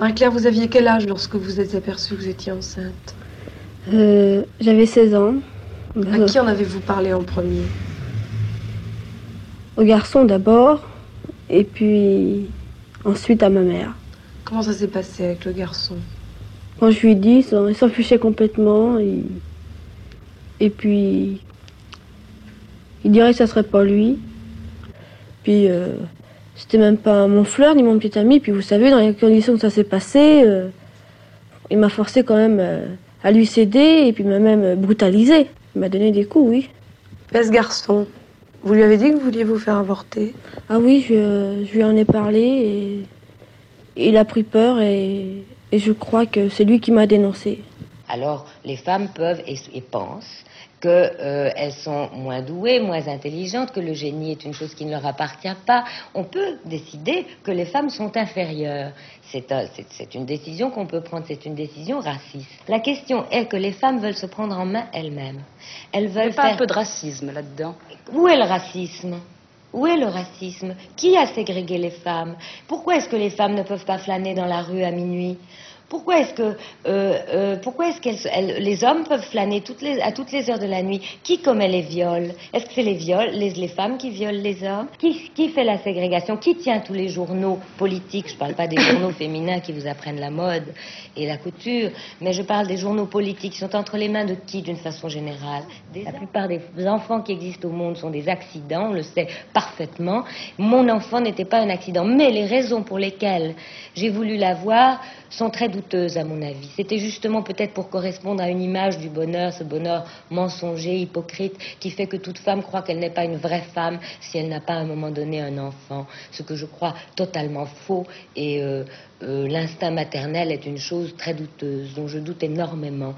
Marie-Claire, vous aviez quel âge lorsque vous êtes aperçue que vous étiez enceinte Euh, J'avais 16 ans. À qui en avez-vous parlé en premier? Au garçon d'abord, et puis ensuite à ma mère. Comment ça s'est passé avec le garçon? Quand je lui ai dit, il s'en fichait complètement. Et, et puis, il dirait que ça serait pas lui. Puis, euh, c'était même pas mon fleur ni mon petit ami. Puis, vous savez, dans les conditions que ça s'est passé, euh, il m'a forcé quand même euh, à lui céder et puis m'a même brutalisé. Il m'a donné des coups, oui. Ce garçon, vous lui avez dit que vous vouliez vous faire avorter? Ah oui, je, je lui en ai parlé et il a pris peur et, et je crois que c'est lui qui m'a dénoncé. Alors, les femmes peuvent et, et pensent qu'elles euh, sont moins douées, moins intelligentes, que le génie est une chose qui ne leur appartient pas. On peut décider que les femmes sont inférieures. C'est un, une décision qu'on peut prendre, c'est une décision raciste. La question est que les femmes veulent se prendre en main elles-mêmes. Elles veulent Il y a pas faire... un peu de racisme là-dedans? Où est le racisme? Où est le racisme? Qui a ségrégé les femmes? Pourquoi est-ce que les femmes ne peuvent pas flâner dans la rue à minuit? Pourquoi est-ce que, euh, euh, pourquoi est-ce qu'elles, elles- les hommes peuvent flâner toutes les, à toutes les heures de la nuit? Qui commet les viols? Est-ce que c'est les viols, les, les femmes qui violent les hommes? Qui, qui fait la ségrégation? Qui tient tous les journaux politiques? Je ne parle pas des journaux féminins qui vous apprennent la mode et la couture, mais je parle des journaux politiques qui sont entre les mains de qui d'une façon générale? La plupart des enfants qui existent au monde sont des accidents, on le sait parfaitement. Mon enfant n'était pas un accident, mais les raisons pour lesquelles j'ai voulu l'avoir sont très douteuses à mon avis. C'était justement peut-être pour correspondre à une image du bonheur, ce bonheur mensonger, hypocrite, qui fait que toute femme croit qu'elle n'est pas une vraie femme si elle n'a pas à un moment donné un enfant, ce que je crois totalement faux. Et euh, euh, l'instinct maternel est une chose très douteuse, dont je doute énormément.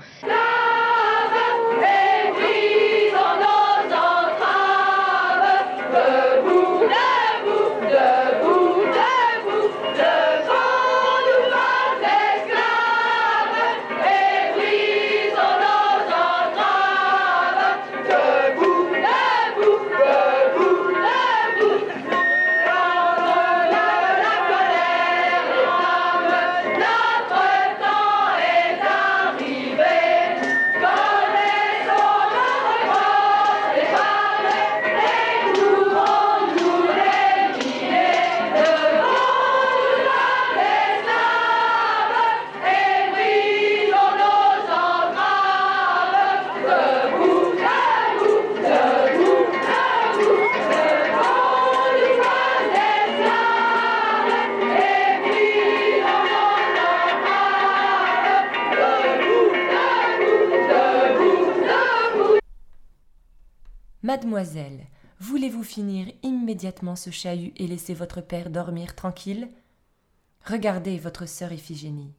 Mademoiselle, voulez-vous finir immédiatement ce chahut et laisser votre père dormir tranquille? Regardez votre sœur Iphigénie.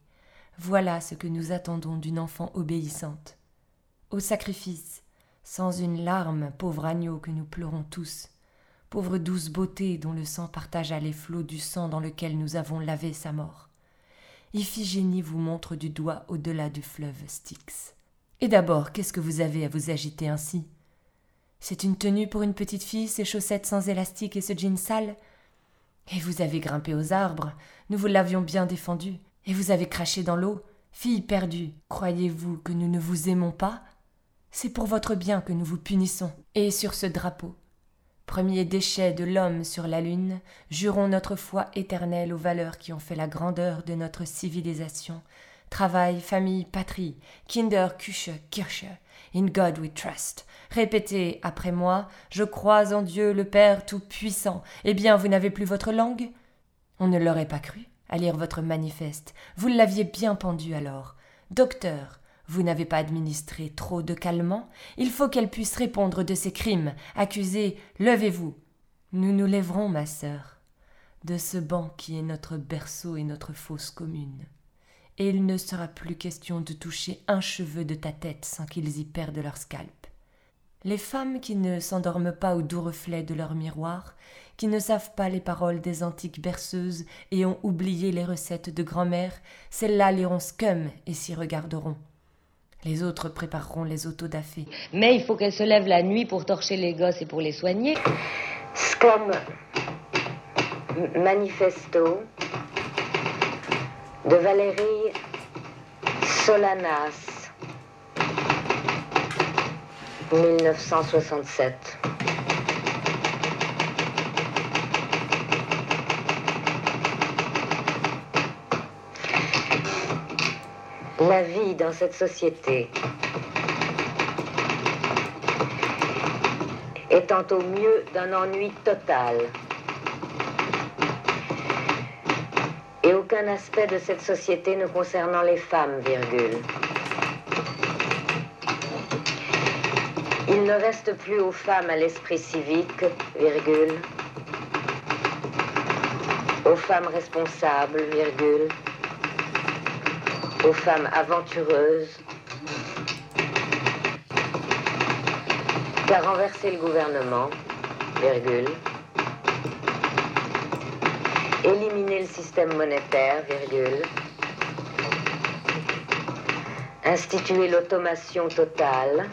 Voilà ce que nous attendons d'une enfant obéissante. Au sacrifice, sans une larme, pauvre agneau que nous pleurons tous, pauvre douce beauté dont le sang partagea les flots du sang dans lequel nous avons lavé sa mort. Iphigénie vous montre du doigt au-delà du fleuve Styx. Et d'abord, qu'est-ce que vous avez à vous agiter ainsi? C'est une tenue pour une petite fille, ces chaussettes sans élastique et ce jean sale. Et vous avez grimpé aux arbres, nous vous l'avions bien défendu, et vous avez craché dans l'eau, fille perdue, croyez-vous que nous ne vous aimons pas? C'est pour votre bien que nous vous punissons. Et sur ce drapeau, premier déchet de l'homme sur la lune, jurons notre foi éternelle aux valeurs qui ont fait la grandeur de notre civilisation. Travail, famille, patrie, Kinder, Küche, Kirche, In God we trust. Répétez après moi, je crois en Dieu le Père Tout-Puissant. Eh bien, vous n'avez plus votre langue? On ne l'aurait pas cru à lire votre manifeste. Vous l'aviez bien pendu alors. Docteur, vous n'avez pas administré trop de calmants? Il faut qu'elle puisse répondre de ses crimes. Accusée, levez-vous. Nous nous lèverons, ma sœur, de ce banc qui est notre berceau et notre fosse commune. Et il ne sera plus question de toucher un cheveu de ta tête sans qu'ils y perdent leur scalp. Les femmes qui ne s'endorment pas au doux reflet de leur miroir, qui ne savent pas les paroles des antiques berceuses et ont oublié les recettes de grand-mère, celles-là liront Scum et s'y regarderont. Les autres prépareront les autodafés. Mais il faut qu'elle se lève la nuit pour torcher les gosses et pour les soigner. Scum Manifesto de Valérie Solanas, 1967. La vie dans cette société étant au mieux d'un ennui total. Aucun aspect de cette société ne concernant les femmes, virgule. Il ne reste plus aux femmes à l'esprit civique, virgule. Aux femmes responsables, virgule. Aux femmes aventureuses, qu'à renverser le gouvernement, virgule, éliminer le système monétaire, virgule, instituer l'automation totale,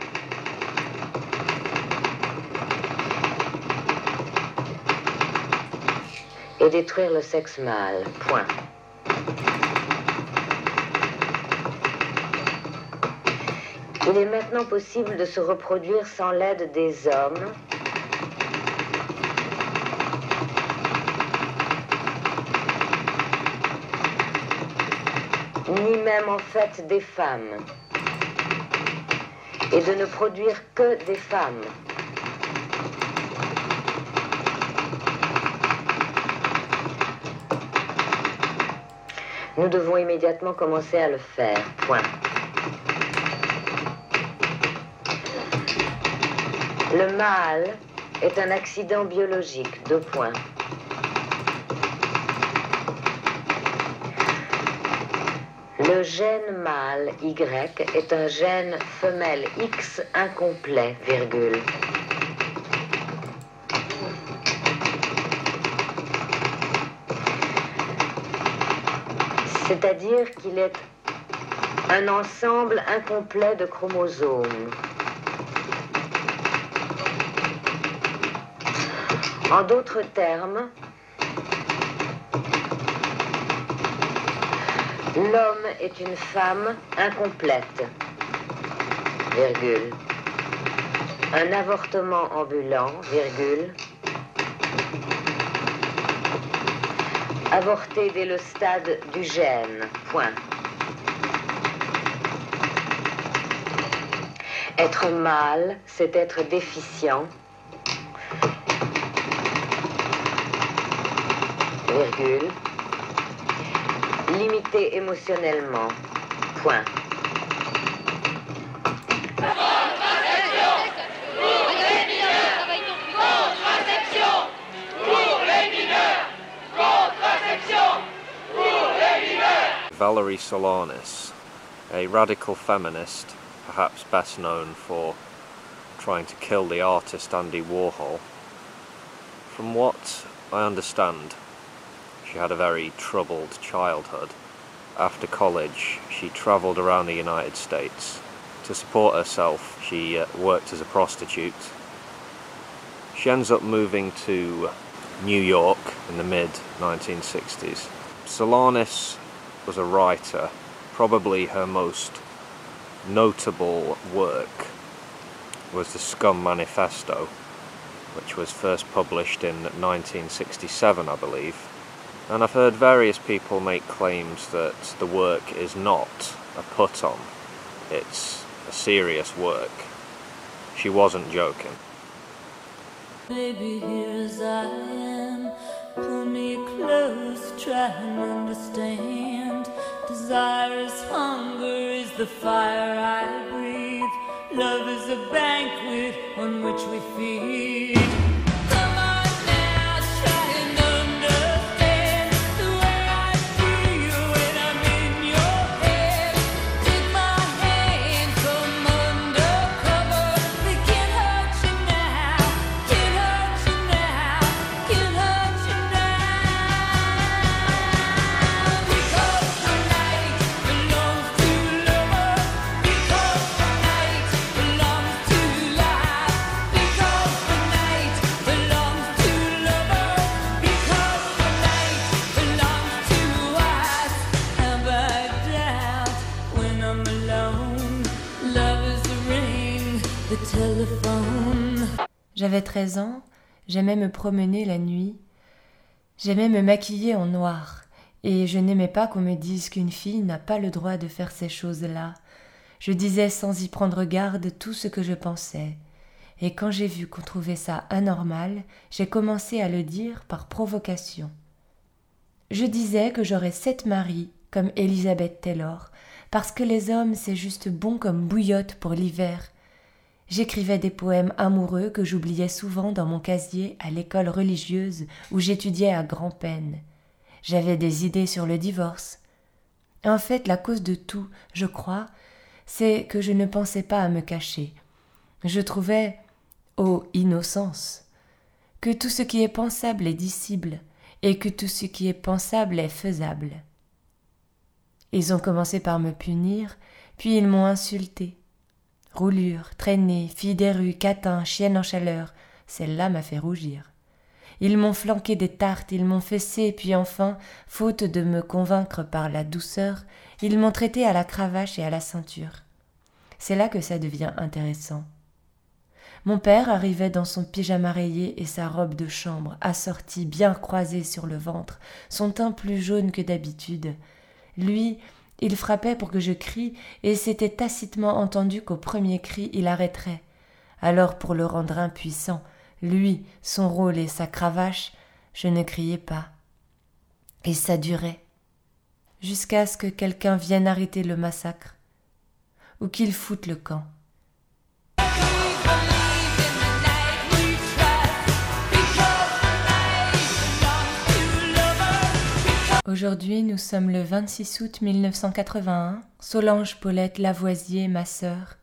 et détruire le sexe mâle. Point. Il est maintenant possible de se reproduire sans l'aide des hommes. Ni même en fait des femmes, et de ne produire que des femmes. Nous devons immédiatement commencer à le faire. Point. Le mâle est un accident biologique. Deux points. Le gène mâle Y est un gène femelle X incomplet, virgule. C'est-à-dire qu'il est un ensemble incomplet de chromosomes. En d'autres termes, l'homme est une femme incomplète, virgule. Un avortement ambulant, virgule. Avorté dès le stade du gène, point. Être mâle, c'est être déficient, virgule, limité émotionnellement, point. Valerie Solanas, a radical feminist, perhaps best known for trying to kill the artist Andy Warhol. From what I understand, she had a very troubled childhood. After college, she travelled around the United States. To support herself, she uh, worked as a prostitute. She ends up moving to New York in the mid 1960s. Solanas was a writer. Probably her most notable work was the Scum Manifesto, which was first published in 1967, I believe. And I've heard various people make claims that the work is not a put on, it's a serious work. She wasn't joking. Baby, I am, pull me close, try and understand. Desire is hunger, is the fire I breathe. Love is a banquet on which we feed. J'avais 13 ans, j'aimais me promener la nuit, j'aimais me maquiller en noir, et je n'aimais pas qu'on me dise qu'une fille n'a pas le droit de faire ces choses-là. Je disais sans y prendre garde tout ce que je pensais, et quand j'ai vu qu'on trouvait ça anormal, j'ai commencé à le dire par provocation. Je disais que j'aurais sept maris, comme Elizabeth Taylor, parce que les hommes c'est juste bon comme bouillotte pour l'hiver. J'écrivais des poèmes amoureux que j'oubliais souvent dans mon casier à l'école religieuse où j'étudiais à grand-peine. J'avais des idées sur le divorce. En fait, la cause de tout, je crois, c'est que je ne pensais pas à me cacher. Je trouvais, ô innocence, que tout ce qui est pensable est dissible, et que tout ce qui est pensable est faisable. Ils ont commencé par me punir, puis ils m'ont insulté. Roulure, traînée, fille des rues, catin, chienne en chaleur, celle-là m'a fait rougir. Ils m'ont flanqué des tartes, ils m'ont fessé, puis enfin, faute de me convaincre par la douceur, ils m'ont traité à la cravache et à la ceinture. C'est là que ça devient intéressant. Mon père arrivait dans son pyjama rayé et sa robe de chambre, assortie, bien croisée sur le ventre, son teint plus jaune que d'habitude, lui, il frappait pour que je crie, et c'était tacitement entendu qu'au premier cri il arrêterait. Alors, pour le rendre impuissant, lui, son rôle et sa cravache, je ne criais pas. Et ça durait, jusqu'à ce que quelqu'un vienne arrêter le massacre, ou qu'il foute le camp. Aujourd'hui, nous sommes le 26 août 1981. Solange Paulette Lavoisier, ma sœur,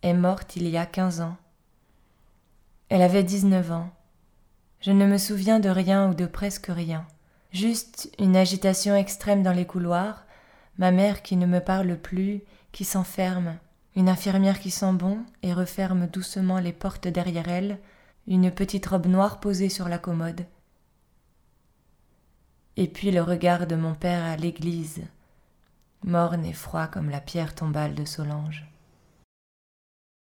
est morte il y a 15 ans. Elle avait 19 ans. Je ne me souviens de rien ou de presque rien. Juste une agitation extrême dans les couloirs, ma mère qui ne me parle plus, qui s'enferme, une infirmière qui sent bon et referme doucement les portes derrière elle, une petite robe noire posée sur la commode et puis le regard de mon père à l'église, morne et froid comme la pierre tombale de Solange.